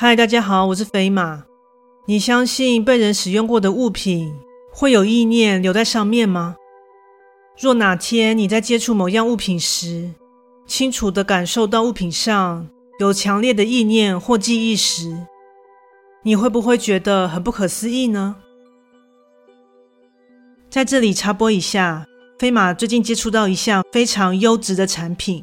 嗨，大家好，我是飞马。你相信被人使用过的物品会有意念留在上面吗？若哪天你在接触某样物品时，清楚地感受到物品上有强烈的意念或记忆时，你会不会觉得很不可思议呢？在这里插播一下，飞马最近接触到一项非常优质的产品。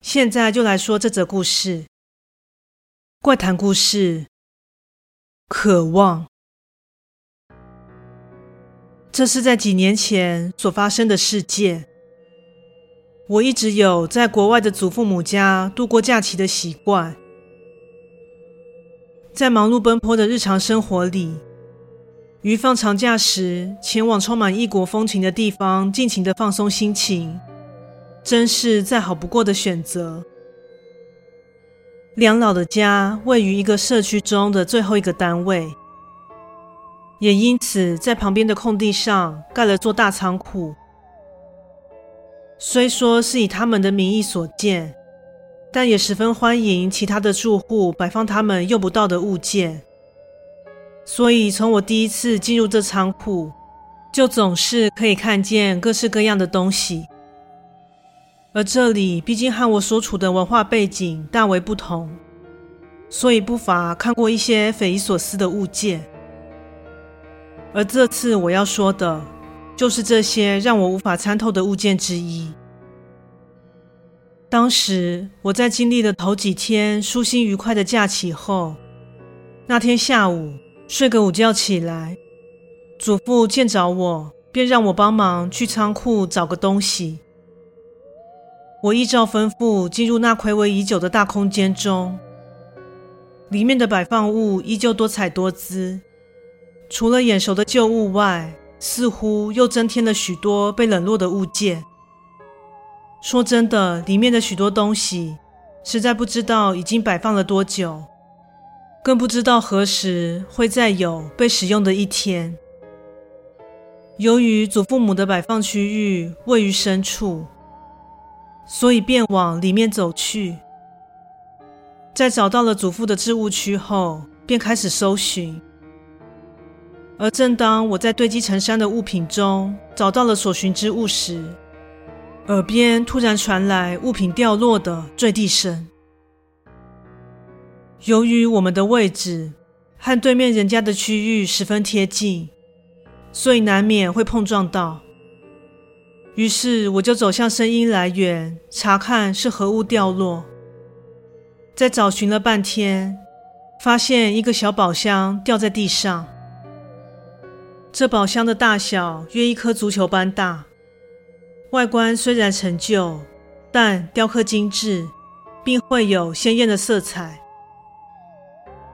现在就来说这则故事，怪谈故事。渴望，这是在几年前所发生的事件。我一直有在国外的祖父母家度过假期的习惯，在忙碌奔波的日常生活里，于放长假时前往充满异国风情的地方，尽情的放松心情。真是再好不过的选择。梁老的家位于一个社区中的最后一个单位，也因此在旁边的空地上盖了座大仓库。虽说是以他们的名义所建，但也十分欢迎其他的住户摆放他们用不到的物件。所以从我第一次进入这仓库，就总是可以看见各式各样的东西。而这里毕竟和我所处的文化背景大为不同，所以不乏看过一些匪夷所思的物件。而这次我要说的，就是这些让我无法参透的物件之一。当时我在经历了头几天舒心愉快的假期后，那天下午睡个午觉起来，祖父见着我，便让我帮忙去仓库找个东西。我依照吩咐进入那睽违已久的大空间中，里面的摆放物依旧多彩多姿，除了眼熟的旧物外，似乎又增添了许多被冷落的物件。说真的，里面的许多东西，实在不知道已经摆放了多久，更不知道何时会再有被使用的一天。由于祖父母的摆放区域位于深处。所以便往里面走去，在找到了祖父的置物区后，便开始搜寻。而正当我在堆积成山的物品中找到了所寻之物时，耳边突然传来物品掉落的坠地声。由于我们的位置和对面人家的区域十分贴近，所以难免会碰撞到。于是我就走向声音来源，查看是何物掉落。在找寻了半天，发现一个小宝箱掉在地上。这宝箱的大小约一颗足球般大，外观虽然陈旧，但雕刻精致，并绘有鲜艳的色彩。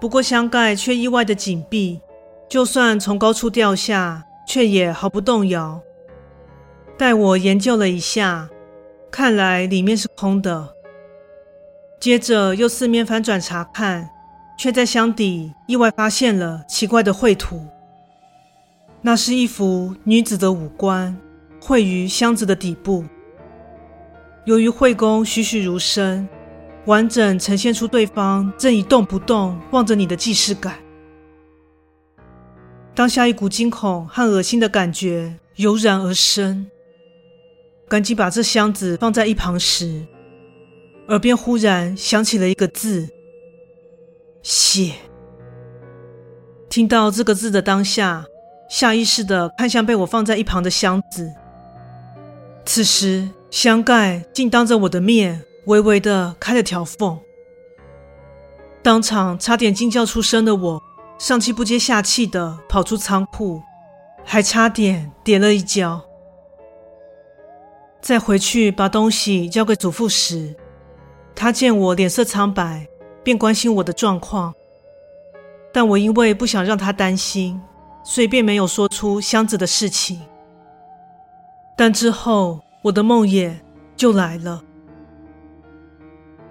不过箱盖却意外的紧闭，就算从高处掉下，却也毫不动摇。待我研究了一下，看来里面是空的。接着又四面翻转查看，却在箱底意外发现了奇怪的绘图。那是一幅女子的五官绘于箱子的底部。由于绘工栩栩如生，完整呈现出对方正一动不动望着你的既视感。当下一股惊恐和恶心的感觉油然而生。赶紧把这箱子放在一旁时，耳边忽然响起了一个字：“血。”听到这个字的当下，下意识的看向被我放在一旁的箱子。此时，箱盖竟当着我的面微微的开了条缝。当场差点惊叫出声的我，上气不接下气的跑出仓库，还差点跌了一跤。在回去把东西交给祖父时，他见我脸色苍白，便关心我的状况。但我因为不想让他担心，所以便没有说出箱子的事情。但之后，我的梦魇就来了。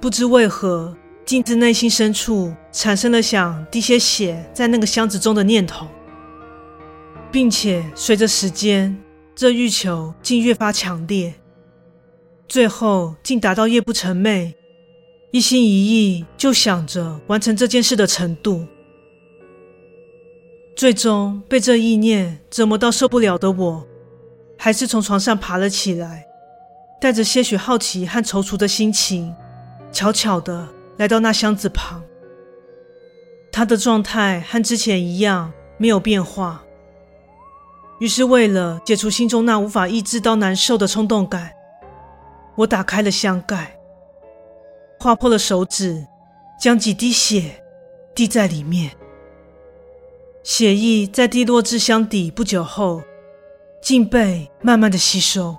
不知为何，竟自内心深处产生了想滴些血在那个箱子中的念头，并且随着时间，这欲求竟越发强烈，最后竟达到夜不成寐，一心一意就想着完成这件事的程度。最终被这意念折磨到受不了的我，还是从床上爬了起来，带着些许好奇和踌躇的心情。悄悄地来到那箱子旁，他的状态和之前一样没有变化。于是，为了解除心中那无法抑制到难受的冲动感，我打开了箱盖，划破了手指，将几滴血滴在里面。血液在滴落至箱底不久后，竟被慢慢的吸收。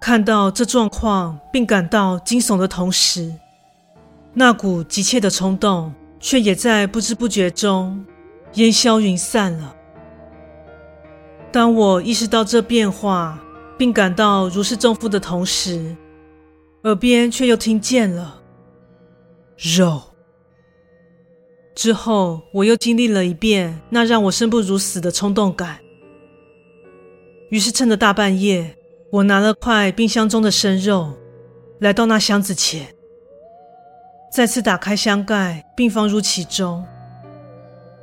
看到这状况，并感到惊悚的同时，那股急切的冲动却也在不知不觉中烟消云散了。当我意识到这变化，并感到如释重负的同时，耳边却又听见了肉。之后，我又经历了一遍那让我生不如死的冲动感。于是，趁着大半夜。我拿了块冰箱中的生肉，来到那箱子前，再次打开箱盖，并放入其中。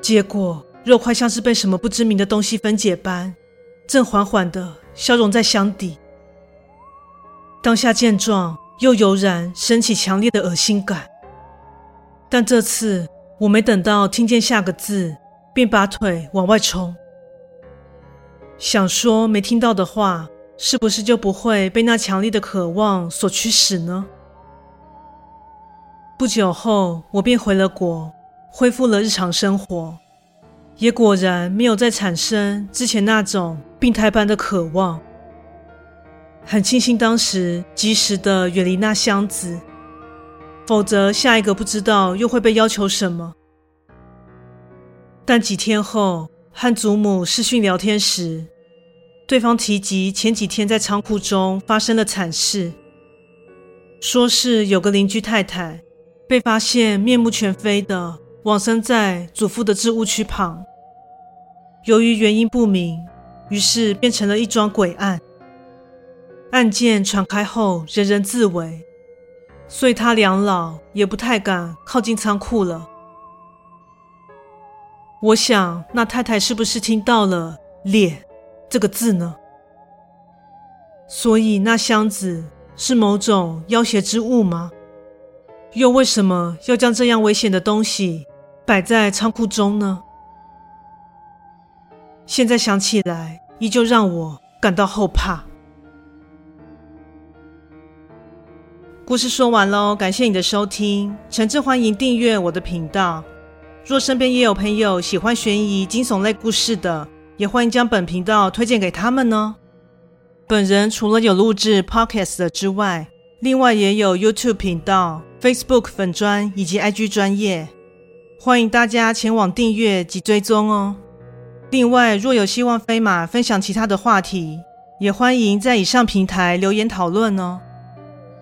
结果，肉块像是被什么不知名的东西分解般，正缓缓地消融在箱底。当下见状，又油然升起强烈的恶心感。但这次，我没等到听见下个字，便把腿往外冲，想说没听到的话。是不是就不会被那强烈的渴望所驱使呢？不久后，我便回了国，恢复了日常生活，也果然没有再产生之前那种病态般的渴望。很庆幸当时及时的远离那箱子，否则下一个不知道又会被要求什么。但几天后，和祖母视讯聊天时，对方提及前几天在仓库中发生了惨事，说是有个邻居太太被发现面目全非的往生在祖父的置物区旁。由于原因不明，于是变成了一桩诡案。案件传开后，人人自危，所以他两老也不太敢靠近仓库了。我想，那太太是不是听到了“猎”？这个字呢？所以那箱子是某种要挟之物吗？又为什么要将这样危险的东西摆在仓库中呢？现在想起来，依旧让我感到后怕。故事说完喽，感谢你的收听，诚挚欢迎订阅我的频道。若身边也有朋友喜欢悬疑惊悚类故事的，也欢迎将本频道推荐给他们呢。本人除了有录制 Podcast 的之外，另外也有 YouTube 频道、Facebook 粉专以及 IG 专业，欢迎大家前往订阅及追踪哦。另外，若有希望飞马分享其他的话题，也欢迎在以上平台留言讨论哦。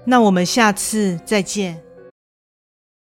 那我们下次再见。